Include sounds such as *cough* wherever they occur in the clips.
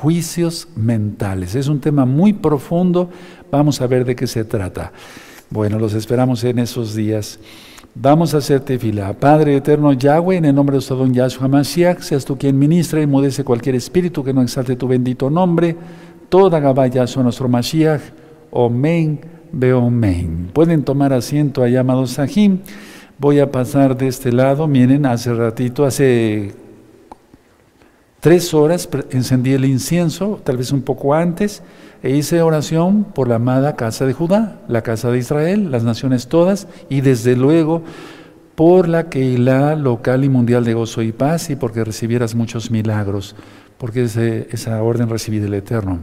juicios mentales. Es un tema muy profundo, vamos a ver de qué se trata. Bueno, los esperamos en esos días. Vamos a hacer tefila. Padre eterno Yahweh, en el nombre de don Yahshua Mashiach, seas tú quien ministra y mudece cualquier espíritu que no exalte tu bendito nombre. Toda Gabá Yahshua nuestro Mashiach. Omen, Beomen. Pueden tomar asiento allá, amados Sahim. Voy a pasar de este lado. Miren, hace ratito, hace tres horas encendí el incienso, tal vez un poco antes, e hice oración por la amada casa de Judá, la casa de Israel, las naciones todas, y desde luego por la Keilah local y mundial de gozo y paz, y porque recibieras muchos milagros, porque esa orden recibí del Eterno.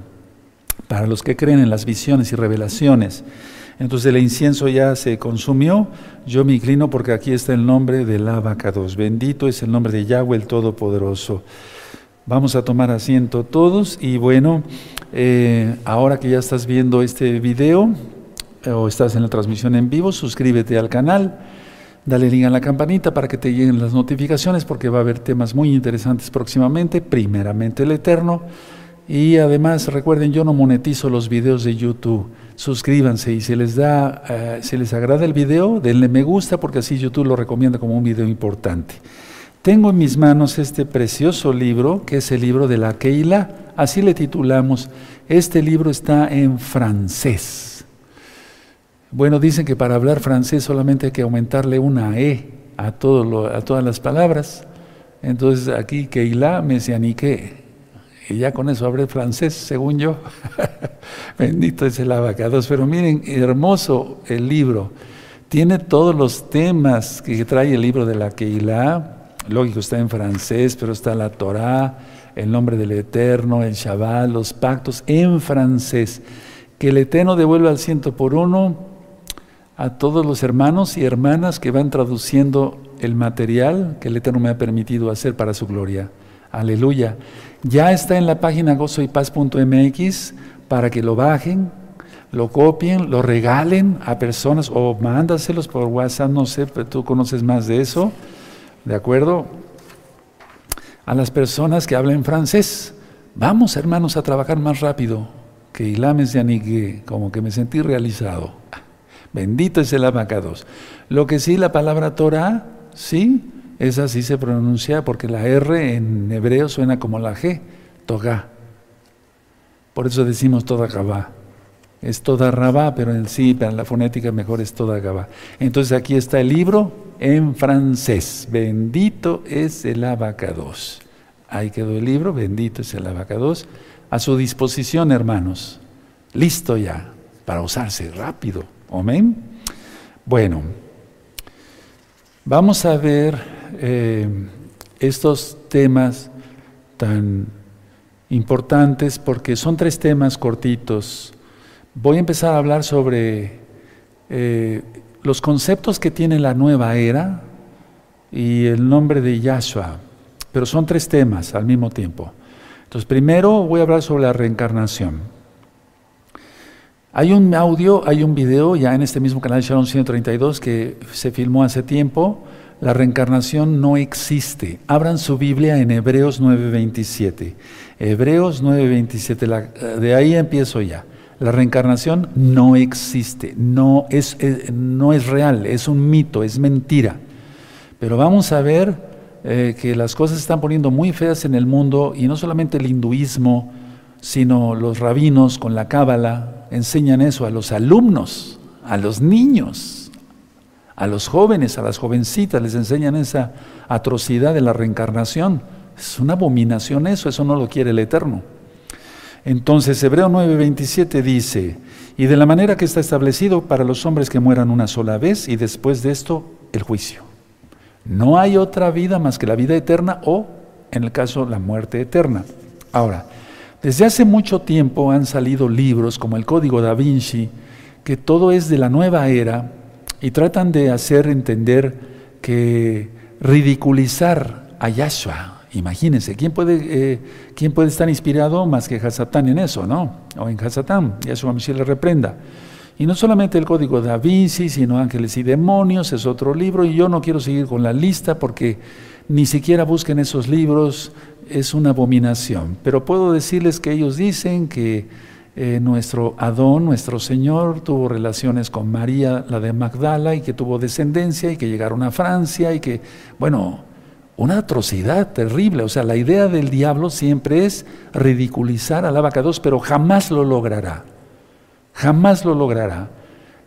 Para los que creen en las visiones y revelaciones, entonces el incienso ya se consumió, yo me inclino porque aquí está el nombre del abacados. Bendito es el nombre de Yahweh el Todopoderoso. Vamos a tomar asiento todos y bueno, eh, ahora que ya estás viendo este video eh, o estás en la transmisión en vivo, suscríbete al canal, dale link a la campanita para que te lleguen las notificaciones porque va a haber temas muy interesantes próximamente, primeramente el Eterno. Y además recuerden, yo no monetizo los videos de YouTube. Suscríbanse y si les da, eh, si les agrada el video, denle me gusta porque así YouTube lo recomienda como un video importante. Tengo en mis manos este precioso libro, que es el libro de la Keila, así le titulamos. Este libro está en francés. Bueno, dicen que para hablar francés solamente hay que aumentarle una E a, a todas las palabras. Entonces aquí Keila mesianique. Y ya con eso hablé francés, según yo. *laughs* Bendito es el abacados. Pero miren, hermoso el libro. Tiene todos los temas que trae el libro de la Keilah lógico, está en francés, pero está la Torah, el nombre del Eterno, el Shabbat, los pactos en francés. Que el Eterno devuelva al ciento por uno a todos los hermanos y hermanas que van traduciendo el material que el Eterno me ha permitido hacer para su gloria. Aleluya. Ya está en la página gozoypaz.mx para que lo bajen, lo copien, lo regalen a personas o mándaselos por WhatsApp, no sé, pero tú conoces más de eso. ¿De acuerdo? A las personas que hablan francés. Vamos, hermanos, a trabajar más rápido. Que Ilames de como que me sentí realizado. Bendito es el abacados. Lo que sí, la palabra Torah, sí, esa sí se pronuncia porque la R en hebreo suena como la G, Togá. Por eso decimos toda Gabá. Es toda Rabá, pero en sí, para la fonética mejor es toda Gabá. Entonces aquí está el libro en francés. Bendito es el abacados. Ahí quedó el libro, bendito es el abacados. A su disposición, hermanos. Listo ya, para usarse rápido. Amén. Bueno, vamos a ver eh, estos temas tan importantes porque son tres temas cortitos voy a empezar a hablar sobre eh, los conceptos que tiene la nueva era y el nombre de Yahshua, pero son tres temas al mismo tiempo. Entonces, primero voy a hablar sobre la reencarnación. Hay un audio, hay un video ya en este mismo canal Shalom 132 que se filmó hace tiempo. La reencarnación no existe. Abran su Biblia en Hebreos 9:27. Hebreos 9:27, de ahí empiezo ya. La reencarnación no existe, no es, no es real, es un mito, es mentira. Pero vamos a ver eh, que las cosas se están poniendo muy feas en el mundo y no solamente el hinduismo, sino los rabinos con la cábala enseñan eso a los alumnos, a los niños, a los jóvenes, a las jovencitas, les enseñan esa atrocidad de la reencarnación. Es una abominación eso, eso no lo quiere el Eterno. Entonces, Hebreo 9:27 dice, y de la manera que está establecido para los hombres que mueran una sola vez y después de esto el juicio. No hay otra vida más que la vida eterna o, en el caso, la muerte eterna. Ahora, desde hace mucho tiempo han salido libros como el Código da Vinci, que todo es de la nueva era y tratan de hacer entender que ridiculizar a Yahshua, Imagínense, ¿quién puede, eh, ¿quién puede estar inspirado más que Hasatán en eso, no? O en Hasatán, y a su le reprenda. Y no solamente el código da Vinci, sino Ángeles y Demonios, es otro libro, y yo no quiero seguir con la lista porque ni siquiera busquen esos libros, es una abominación. Pero puedo decirles que ellos dicen que eh, nuestro Adón, nuestro Señor, tuvo relaciones con María, la de Magdala, y que tuvo descendencia, y que llegaron a Francia, y que, bueno, una atrocidad terrible. O sea, la idea del diablo siempre es ridiculizar al abacados, pero jamás lo logrará. Jamás lo logrará.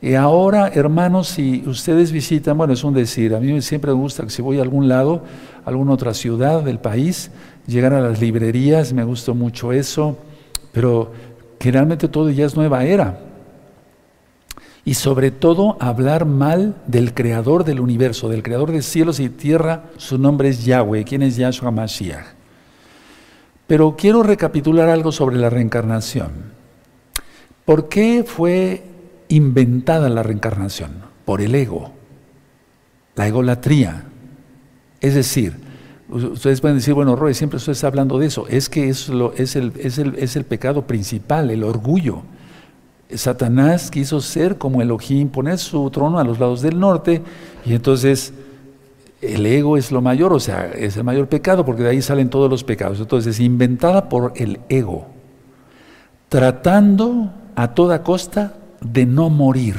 Y ahora, hermanos, si ustedes visitan, bueno, es un decir, a mí siempre me gusta que si voy a algún lado, a alguna otra ciudad del país, llegar a las librerías, me gusta mucho eso, pero generalmente todo ya es nueva era. Y sobre todo hablar mal del creador del universo, del creador de cielos y tierra, su nombre es Yahweh, quien es Yahshua Mashiach. Pero quiero recapitular algo sobre la reencarnación. ¿Por qué fue inventada la reencarnación por el ego, la egolatría. Es decir, ustedes pueden decir, bueno, Roy, siempre usted está hablando de eso. Es que es, es, el, es, el, es el pecado principal, el orgullo. Satanás quiso ser como Elohim, poner su trono a los lados del norte, y entonces el ego es lo mayor, o sea, es el mayor pecado, porque de ahí salen todos los pecados. Entonces, inventada por el ego, tratando a toda costa de no morir.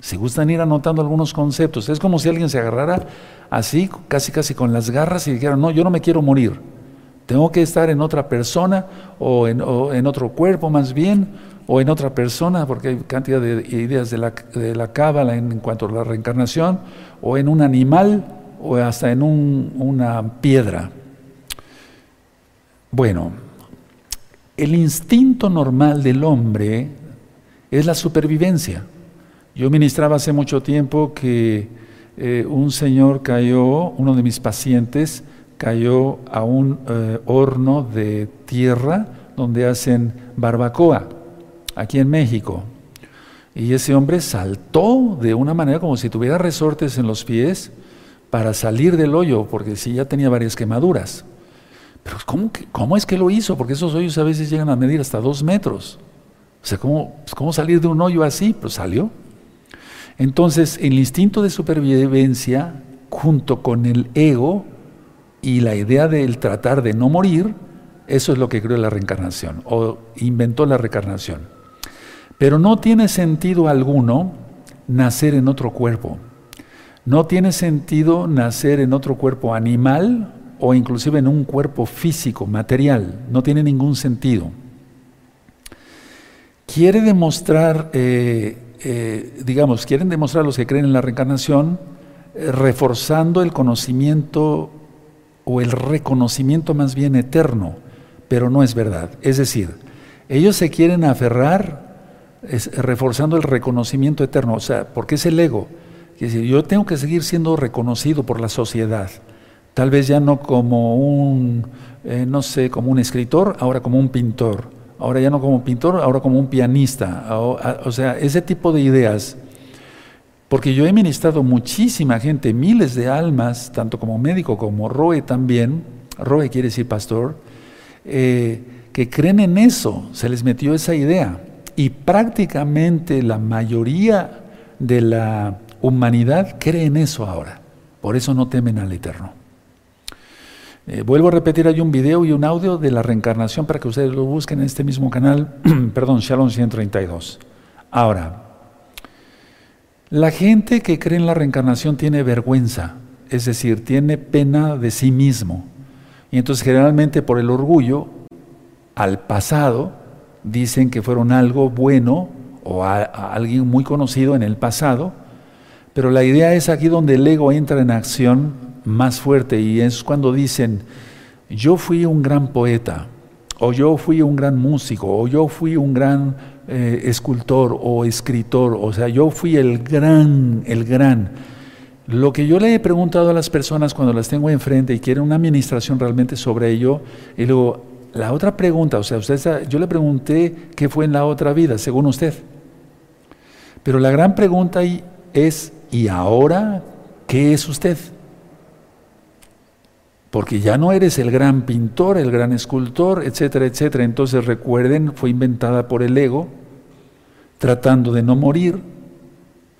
Si gustan ir anotando algunos conceptos, es como si alguien se agarrara así, casi casi con las garras y dijera, no, yo no me quiero morir. Tengo que estar en otra persona o en, otro cuerpo más bien, o en otra persona, porque hay cantidad de ideas de la, de la cábala en, cuanto a la reencarnación, o en un animal, o hasta en una piedra. Bueno, el instinto normal del hombre es la supervivencia. Yo ministraba hace mucho tiempo que eh, un señor cayó, uno de mis pacientes cayó a un eh, horno de tierra donde hacen barbacoa, aquí en México. Y ese hombre saltó de una manera como si tuviera resortes en los pies para salir del hoyo, porque sí ya tenía varias quemaduras. Pero ¿cómo, ¿cómo es que lo hizo? Porque esos hoyos a veces llegan a medir hasta dos metros. O sea, ¿cómo, pues, ¿cómo salir de un hoyo así? Pues salió. Entonces, el instinto de supervivencia, junto con el ego y la idea del tratar de no morir, eso es lo que creó la reencarnación, o inventó la reencarnación. Pero no tiene sentido alguno nacer en otro cuerpo. No tiene sentido nacer en otro cuerpo animal o inclusive en un cuerpo físico, material. No tiene ningún sentido quiere demostrar, eh, eh, digamos, quieren demostrar los que creen en la reencarnación, eh, reforzando el conocimiento o el reconocimiento más bien eterno, pero no es verdad. Es decir, ellos se quieren aferrar reforzando el reconocimiento eterno, o sea, porque es el ego. Es yo tengo que seguir siendo reconocido por la sociedad, tal vez ya no como un, no sé, como un escritor, ahora como un pintor ahora ya no como pintor, ahora como un pianista. O, sea, ese tipo de ideas. Porque yo he ministrado muchísima gente, miles de almas, tanto como médico como Roe también, Roe quiere decir pastor, eh, que creen en eso, se les metió esa idea. Y prácticamente la mayoría de la humanidad cree en eso ahora. Por eso no temen al Eterno. Eh, vuelvo a repetir, hay un video y un audio de la reencarnación para que ustedes lo busquen en este mismo canal, *clears throat* perdón, Shalom 132. Ahora, la gente que cree en la reencarnación tiene vergüenza, es decir, tiene pena de sí mismo. Y entonces generalmente por el orgullo al pasado dicen que fueron algo bueno o alguien muy conocido en el pasado, pero la idea es aquí donde el ego entra en acción más fuerte y es cuando dicen, yo fui un gran poeta, o yo fui un gran músico, o yo fui un gran eh, escultor o escritor, o sea, yo fui el gran, el gran. Lo que yo le he preguntado a las personas cuando las tengo enfrente y quieren una administración realmente sobre ello, y luego, la otra pregunta, o sea, usted, yo le pregunté qué fue en la otra vida, según usted. Pero la gran pregunta ahí es, ¿y ahora qué es usted? porque ya no eres el gran pintor, el gran escultor, etcétera, etcétera. Entonces recuerden, fue inventada por el ego, tratando de no morir,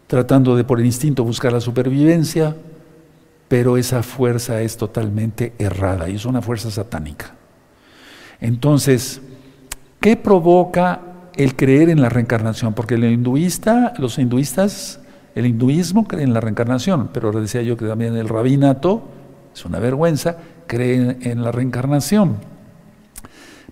tratando de por el instinto buscar la supervivencia, pero esa fuerza es totalmente errada y es una fuerza satánica. Entonces, ¿qué provoca el creer en la reencarnación? Porque el hinduista, los hinduistas, el hinduismo cree en la reencarnación, pero decía yo que también el rabinato, es una vergüenza, cree en la reencarnación.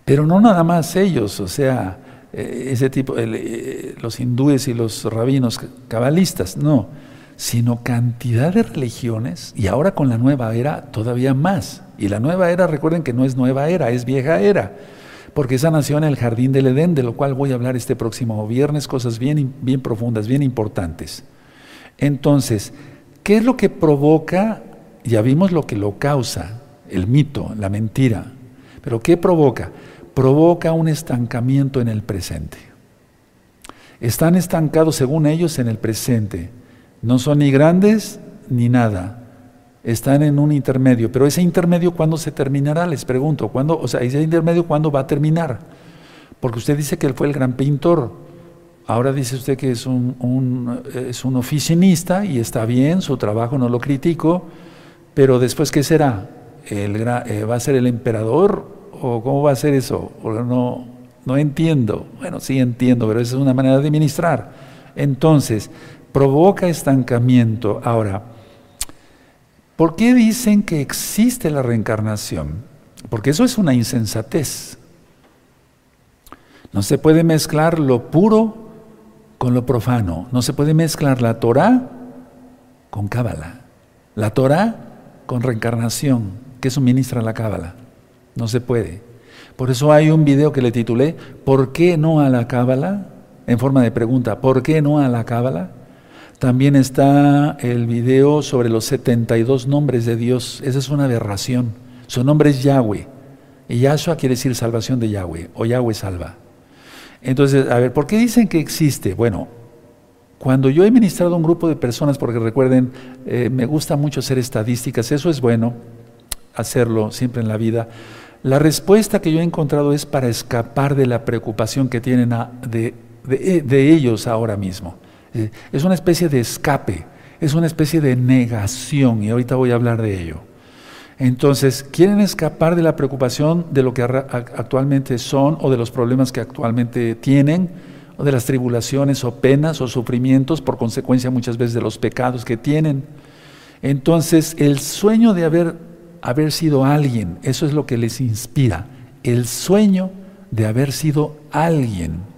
Pero no nada más ellos, o sea, eh, ese tipo, eh, los hindúes y los rabinos cabalistas, no, sino cantidad de religiones y ahora con la nueva era todavía más. Y la nueva era, recuerden que no es nueva era, es vieja era, porque esa nació en el jardín del Edén, de lo cual voy a hablar este próximo viernes, cosas bien, bien profundas, bien importantes. Entonces, ¿qué es lo que provoca? Ya vimos lo que lo causa, el mito, la mentira. Pero ¿qué provoca? Provoca un estancamiento en el presente. Están estancados, según ellos, en el presente. No son ni grandes ni nada. Están en un intermedio. Pero ese intermedio, ¿cuándo se terminará? Les pregunto. ¿Cuándo, o sea, ese intermedio, ¿cuándo va a terminar? Porque usted dice que él fue el gran pintor. Ahora dice usted que es un, es un oficinista y está bien, su trabajo no lo critico, pero después, ¿qué será? El, eh, ¿Va a ser el emperador o cómo va a ser eso? no, no entiendo. Bueno, sí entiendo, pero esa es una manera de administrar. Entonces, provoca estancamiento. Ahora, ¿por qué dicen que existe la reencarnación? Porque eso es una insensatez. No se puede mezclar lo puro con lo profano. No se puede mezclar la Torah con Cábala. La Torah con reencarnación. ¿Qué suministra la Cábala? No se puede. Por eso hay un video que le titulé ¿Por qué no a la Cábala? En forma de pregunta, ¿por qué no a la Cábala? También está el video sobre los 72 nombres de Dios. Esa es una aberración. Su nombre es Yahweh. Y Yahshua quiere decir salvación de Yahweh, o Yahweh salva. Entonces, a ver, ¿por qué dicen que existe? Bueno, cuando yo he ministrado a un grupo de personas, porque recuerden, eh, me gusta mucho hacer estadísticas, eso es bueno, hacerlo siempre en la vida. La respuesta que yo he encontrado es para escapar de la preocupación que tienen de, de ellos ahora mismo. Eh, es una especie de escape, es una especie de negación, y ahorita voy a hablar de ello. Entonces, quieren escapar de la preocupación de lo que actualmente son o de los problemas que actualmente tienen, o de las tribulaciones o penas o sufrimientos por consecuencia muchas veces de los pecados que tienen. Entonces, el sueño de haber, haber sido alguien, eso es lo que les inspira, el sueño de haber sido alguien.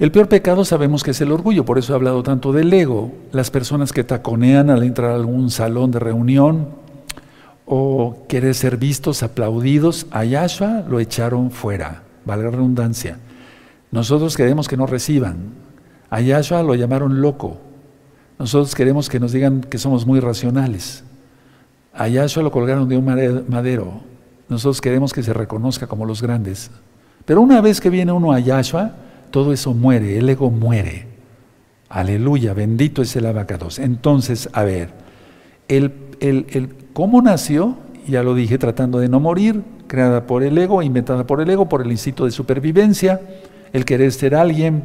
El peor pecado sabemos que es el orgullo, por eso he hablado tanto del ego. Las personas que taconean al entrar a algún salón de reunión o querer ser vistos, aplaudidos, a lo echaron fuera, valga la redundancia. Nosotros queremos que nos reciban. A Yahshua lo llamaron loco. Nosotros queremos que nos digan que somos muy racionales. A lo colgaron de un madero. Nosotros queremos que se reconozca como los grandes. Pero una vez que viene uno a Yahshua, todo eso muere, el ego muere. Aleluya, bendito es el abacados. Entonces, a ver, el, el, cómo nació, ya lo dije, tratando de no morir, creada por el ego, inventada por el ego, por el instinto de supervivencia, el querer ser alguien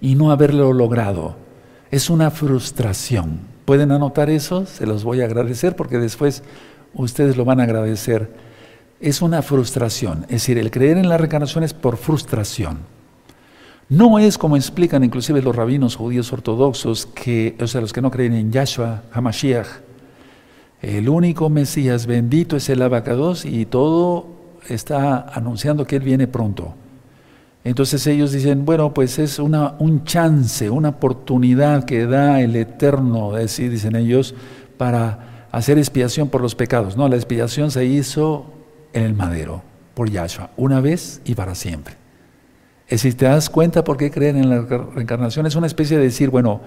y no haberlo logrado. Es una frustración. ¿Pueden anotar eso? Se los voy a agradecer porque después ustedes lo van a agradecer. Es una frustración. Es decir, el creer en la reencarnación es por frustración. No es como explican inclusive los rabinos judíos ortodoxos, que, o sea, los que no creen en Yahshua HaMashiach, el único Mesías bendito es el abacados y todo está anunciando que Él viene pronto. Entonces ellos dicen, bueno, pues es una, un chance, una oportunidad que da el Eterno, así dicen ellos, para hacer expiación por los pecados. No, la expiación se hizo en el madero, por Yahshua, una vez y para siempre. Es si te das cuenta por qué creen en la reencarnación, es una especie de decir, bueno,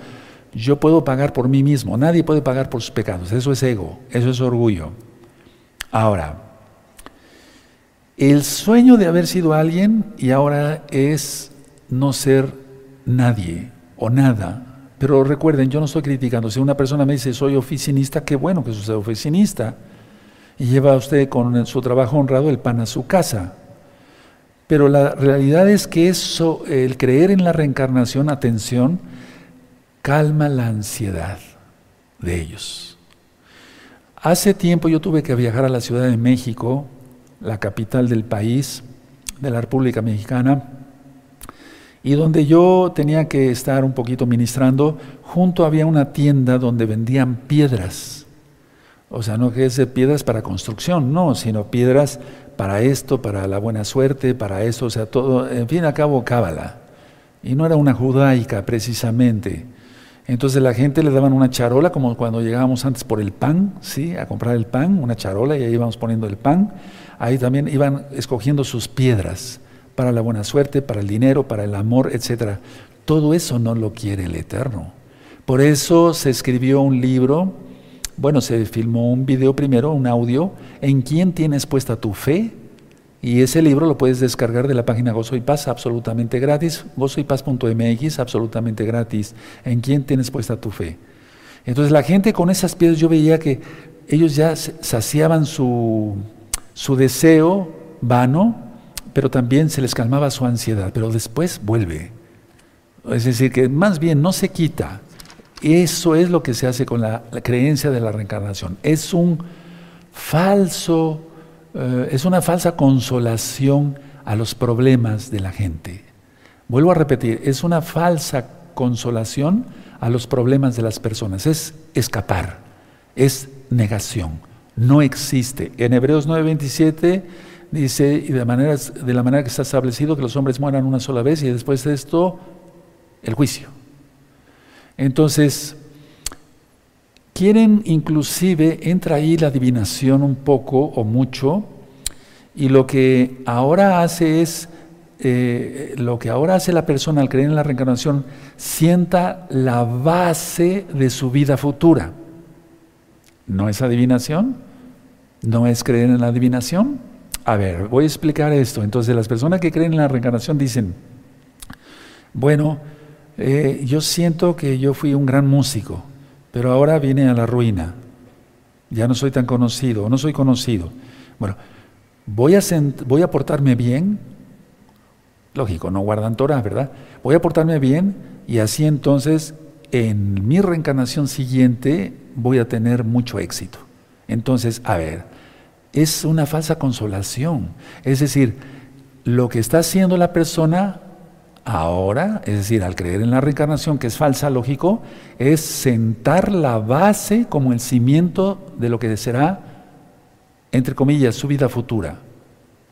yo puedo pagar por mí mismo, nadie puede pagar por sus pecados, eso es ego, eso es orgullo. Ahora, el sueño de haber sido alguien y ahora es no ser nadie o nada. Pero recuerden, yo no estoy criticando. Si una persona me dice soy oficinista, qué bueno que sea oficinista. Y lleva usted con su trabajo honrado el pan a su casa. Pero la realidad es que eso, el creer en la reencarnación, atención, calma la ansiedad. de ellos. Hace tiempo yo tuve que viajar a la Ciudad de México, la capital del país, de la República Mexicana, y donde yo tenía que estar un poquito ministrando, junto había una tienda donde vendían piedras. O sea, no que es piedras para construcción, no, sino piedras para esto, para la buena suerte, para eso, o sea, todo, en fin, a cabo, cábala. Y no era una judaica precisamente. Entonces la gente le daban una charola, como cuando llegábamos antes por el pan, ¿sí? A comprar el pan, una charola, y ahí íbamos poniendo el pan. Ahí también iban escogiendo sus piedras para la buena suerte, para el dinero, para el amor, etc. Todo eso no lo quiere el Eterno. Por eso se escribió un libro, bueno, se filmó un video primero, un audio, ¿en quién tienes puesta tu fe? Y ese libro lo puedes descargar de la página Gozo y Paz absolutamente gratis, gozoypaz.mx absolutamente gratis. ¿En quién tienes puesta tu fe? Entonces la gente con esas piedras yo veía que ellos ya saciaban su, su deseo vano pero también se les calmaba su ansiedad, pero después vuelve. Es decir, que más bien no se quita. Eso es lo que se hace con la, creencia de la reencarnación. Es un falso, eh, es una falsa consolación a los problemas de la gente. Vuelvo a repetir, es una falsa consolación a los problemas de las personas. Es escapar, es negación. No existe. En Hebreos 9:27 dice, y de, de la manera que está establecido, que los hombres mueran una sola vez y después de esto, el juicio. Entonces, quieren inclusive, entra ahí la adivinación un poco o mucho, y lo que ahora hace es, eh, lo que ahora hace la persona al creer en la reencarnación, sienta la base de su vida futura. ¿No es adivinación? ¿No es creer en la adivinación? A ver, voy a explicar esto. Entonces, las personas que creen en la reencarnación dicen, bueno, eh, yo siento que yo fui un gran músico, pero ahora vine a la ruina. Ya no soy tan conocido, no soy conocido. Bueno, voy a, voy a portarme bien, lógico, no guardan Torah, ¿verdad? Voy a portarme bien y así entonces en mi reencarnación siguiente voy a tener mucho éxito. Entonces, a ver, es una falsa consolación. Es decir, lo que está haciendo la persona ahora, es decir, al creer en la reencarnación, que es falsa, lógico, es sentar la base como el cimiento de lo que será, entre comillas, su vida futura,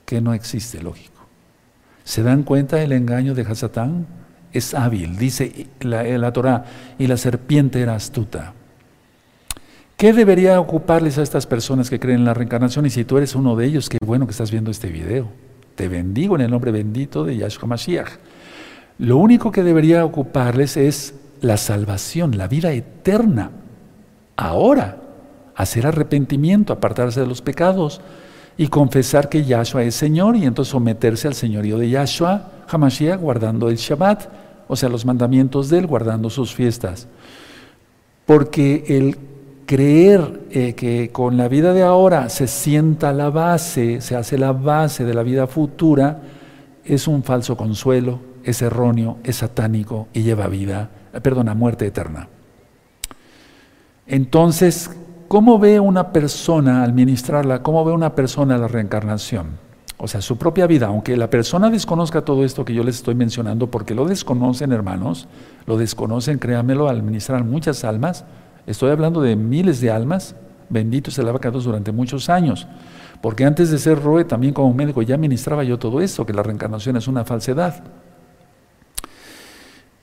que no existe, lógico. ¿Se dan cuenta del engaño de Hasatán? Es hábil, dice la, la Torah, y la serpiente era astuta. ¿Qué debería ocuparles a estas personas que creen en la reencarnación? Y si tú eres uno de ellos, qué bueno que estás viendo este video. Te bendigo en el nombre bendito de Yahshua Mashiach. Lo único que debería ocuparles es la salvación, la vida eterna. Ahora, hacer arrepentimiento, apartarse de los pecados y confesar que Yahshua es Señor y entonces someterse al señorío de Yahshua, Hamashiach, guardando el Shabbat, o sea, los mandamientos de Él, guardando sus fiestas. Porque el creer eh, que con la vida de ahora se sienta la base, se hace la base de la vida futura, es un falso consuelo, es erróneo, es satánico y lleva vida, eh, perdona, muerte eterna. Entonces, ¿cómo ve una persona al ministrarla? ¿Cómo ve una persona la reencarnación? O sea, su propia vida, aunque la persona desconozca todo esto que yo les estoy mencionando, porque lo desconocen, hermanos, lo desconocen, créanmelo, al ministrar muchas almas, Estoy hablando de miles de almas, benditos el abacados durante muchos años. Porque antes de ser Roe, también como médico, ya ministraba yo todo esto, que la reencarnación es una falsedad.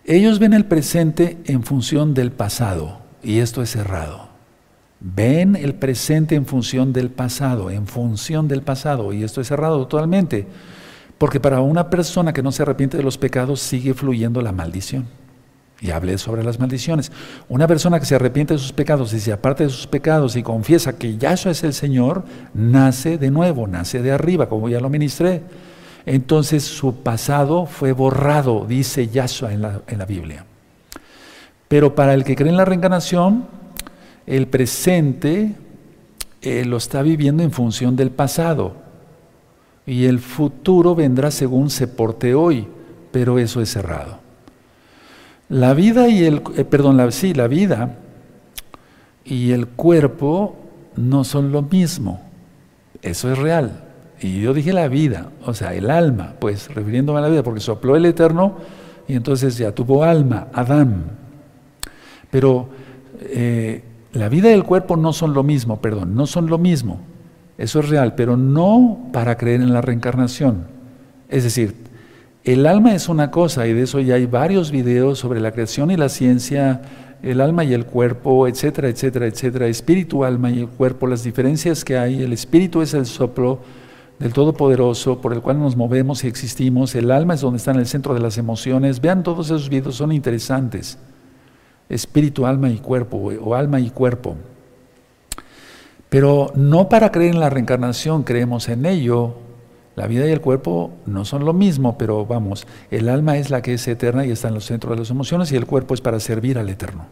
Ellos ven el presente en función del pasado, y esto es errado. Ven el presente en función del pasado, en función del pasado, y esto es errado totalmente. Porque para una persona que no se arrepiente de los pecados sigue fluyendo la maldición. Y hablé sobre las maldiciones. Una persona que se arrepiente de sus pecados y se aparte de sus pecados y confiesa que Yahshua es el Señor, nace de nuevo, nace de arriba, como ya lo ministré. Entonces su pasado fue borrado, dice Yahshua en la, Biblia. Pero para el que cree en la reencarnación, el presente eh, lo está viviendo en función del pasado. Y el futuro vendrá según se porte hoy, pero eso es cerrado. La vida y el, eh, perdón, sí, la vida y el cuerpo no son lo mismo. Eso es real. Y yo dije la vida, o sea, el alma, pues refiriéndome a la vida, porque sopló el Eterno y entonces ya tuvo alma, Adán. Pero eh, la vida y el cuerpo no son lo mismo, perdón, no son lo mismo. Eso es real, pero no para creer en la reencarnación. Es decir, el alma es una cosa, y de eso ya hay varios videos sobre la creación y la ciencia, el alma y el cuerpo, etcétera, etcétera, etcétera, espíritu, alma y el cuerpo, las diferencias que hay. El espíritu es el soplo del Todopoderoso por el cual nos movemos y existimos. El alma es donde está en el centro de las emociones. Vean todos esos videos, son interesantes. Espíritu, alma y cuerpo, o alma y cuerpo. Pero no para creer en la reencarnación, creemos en ello. La vida y el cuerpo no son lo mismo, pero vamos, el alma es la que es eterna y está en los centros de las emociones y el cuerpo es para servir al eterno.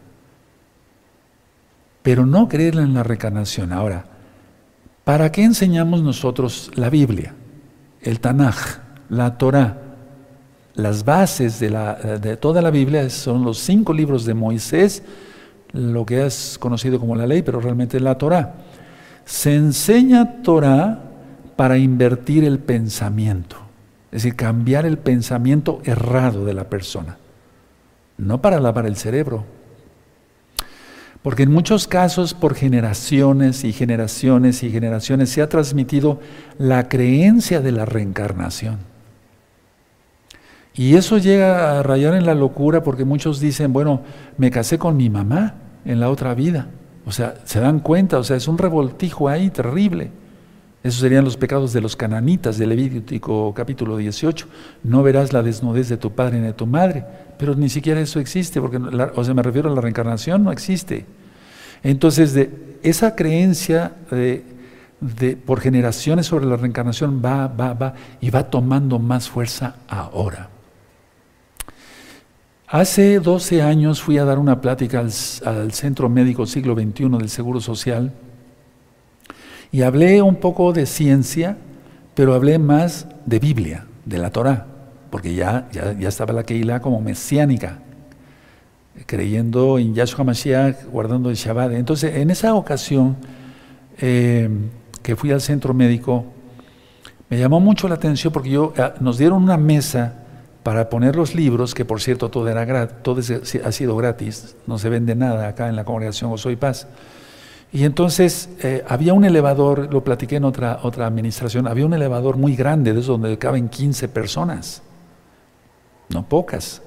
Pero no creer en la reencarnación. Ahora, ¿Para qué enseñamos nosotros la Biblia, el Tanaj, la Torah? Las bases de, toda la Biblia son los cinco libros de Moisés, lo que es conocido como la ley, pero realmente es la Torah. Se enseña Torah para invertir el pensamiento, es decir, cambiar el pensamiento errado de la persona, no para lavar el cerebro, porque en muchos casos, por generaciones y generaciones y generaciones, se ha transmitido la creencia de la reencarnación. Y eso llega a rayar en la locura porque muchos dicen, bueno, me casé con mi mamá en la otra vida. O sea, se dan cuenta, o sea, es un revoltijo ahí terrible. Esos serían los pecados de los cananitas de Levítico capítulo 18. No verás la desnudez de tu padre ni de tu madre. Pero ni siquiera eso existe, porque, o sea, me refiero a la reencarnación, no existe. Entonces, de esa creencia de, por generaciones sobre la reencarnación va, va, va y va tomando más fuerza ahora. Hace 12 años fui a dar una plática al, al Centro Médico Siglo XXI del Seguro Social y hablé un poco de ciencia, pero hablé más de Biblia, de la Torah, porque ya, ya, ya estaba la Keilah como mesiánica, creyendo en Yahshua Mashiach, guardando el Shabbat. Entonces, en esa ocasión eh, que fui al centro médico, me llamó mucho la atención porque yo, ah, nos dieron una mesa para poner los libros, que por cierto todo, era todo ha sido gratis, no se vende nada acá en la congregación Osoy Paz. Y entonces eh, había un elevador, lo platiqué en otra, otra administración, había un elevador muy grande, de esos donde caben 15 personas, no pocas.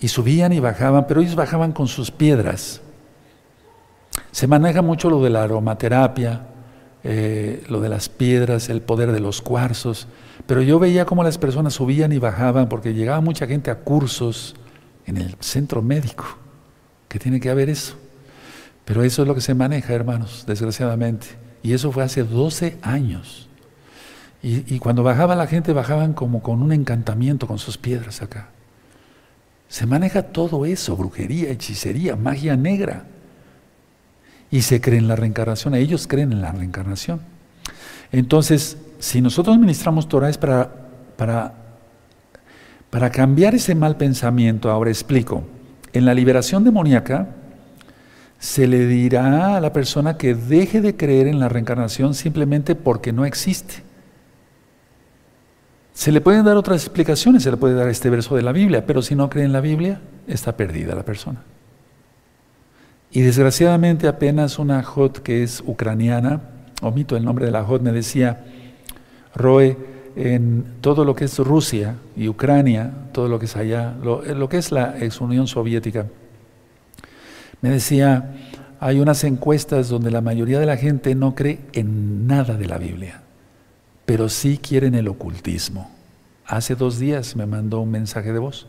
Y subían y bajaban, pero ellos bajaban con sus piedras. Se maneja mucho lo de la aromaterapia, eh, lo de las piedras, el poder de los cuarzos, pero yo veía cómo las personas subían y bajaban porque llegaba mucha gente a cursos en el centro médico, que tiene que haber eso. Pero eso es lo que se maneja, hermanos, desgraciadamente. Y eso fue hace 12 años. Y, cuando bajaba la gente, bajaban como con un encantamiento, con sus piedras acá. Se maneja todo eso, brujería, hechicería, magia negra. Y se cree en la reencarnación, ellos creen en la reencarnación. Entonces, si nosotros ministramos Torah es para, para, para cambiar ese mal pensamiento, ahora explico. En la liberación demoníaca, se le dirá a la persona que deje de creer en la reencarnación simplemente porque no existe. Se le pueden dar otras explicaciones, se le puede dar este verso de la Biblia, pero si no cree en la Biblia, está perdida la persona. Y desgraciadamente apenas una Jot que es ucraniana, omito el nombre de la Jot, me decía, Roe, en todo lo que es Rusia y Ucrania, todo lo que es allá, lo, lo que es la ex Unión Soviética, me decía, hay unas encuestas donde la mayoría de la gente no cree en nada de la Biblia, pero sí quieren el ocultismo. Hace dos días me mandó un mensaje de voz.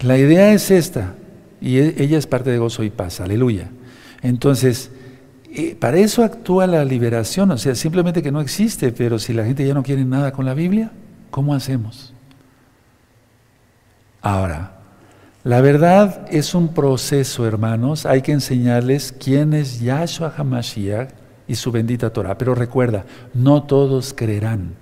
La idea es esta, y e, ella es parte de gozo y paz, aleluya. Entonces, eh, para eso actúa la liberación, o sea, simplemente que no existe, pero si la gente ya no quiere nada con la Biblia, ¿cómo hacemos? Ahora, la verdad es un proceso, hermanos. Hay que enseñarles quién es Yahshua HaMashiach y su bendita Torah. Pero recuerda, no todos creerán.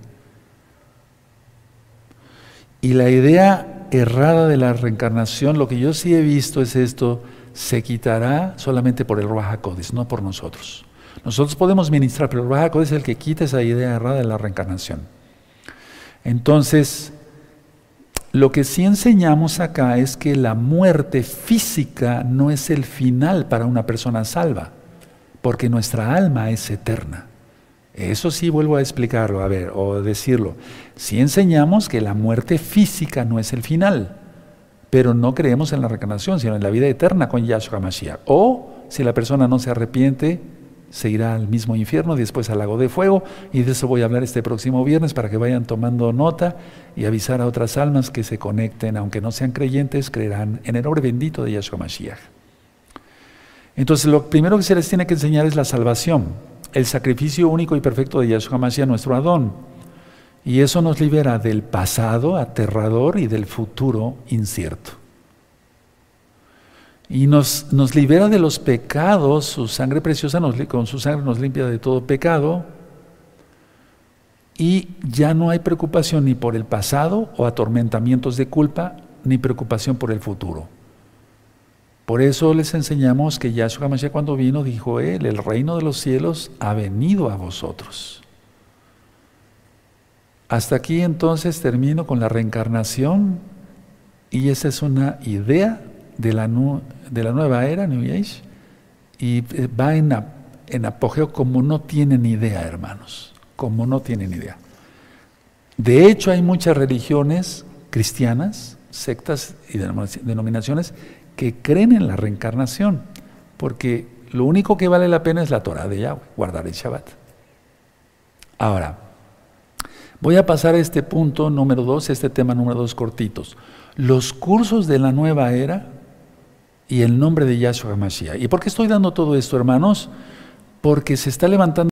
Y la idea errada de la reencarnación, lo que yo sí he visto es esto, se quitará solamente por el Ruach HaKodesh, no por nosotros. Nosotros podemos ministrar, pero el Ruach HaKodesh es el que quita esa idea errada de la reencarnación. Entonces, lo que sí enseñamos acá es que la muerte física no es el final para una persona salva, porque nuestra alma es eterna. Eso sí vuelvo a explicarlo, a ver, o decirlo. Sí enseñamos que la muerte física no es el final, pero no creemos en la reencarnación, sino en la vida eterna con Yahshua Mashiach. O si la persona no se arrepiente, se irá al mismo infierno, después al lago de fuego, y de eso voy a hablar este próximo viernes para que vayan tomando nota y avisar a otras almas que se conecten, aunque no sean creyentes, creerán en el nombre bendito de Yahshua Mashiach. Entonces, lo primero que se les tiene que enseñar es la salvación, el sacrificio único y perfecto de Yahshua Mashiach, nuestro Adón. Y eso nos libera del pasado aterrador y del futuro incierto y nos, nos libera de los pecados, su sangre preciosa con su sangre nos limpia de todo pecado y ya no hay preocupación ni por el pasado o atormentamientos de culpa, ni preocupación por el futuro. Por eso les enseñamos que Yahshua Mashiach cuando vino dijo él, el reino de los cielos ha venido a vosotros. Hasta aquí entonces termino con la reencarnación y esa es una idea de la, de la nueva era, New Age, y eh, va en, en apogeo como no tienen idea, hermanos, como no tienen idea. De hecho, hay muchas religiones cristianas, sectas y denominaciones que creen en la reencarnación, porque lo único que vale la pena es la Torah de Yahweh, guardar el Shabbat. Ahora, voy a pasar a este punto número dos, este tema número dos cortitos. Los cursos de la nueva era y el nombre de Yahshua Mashiach. ¿Y por qué estoy dando todo esto, hermanos? Porque se está levantando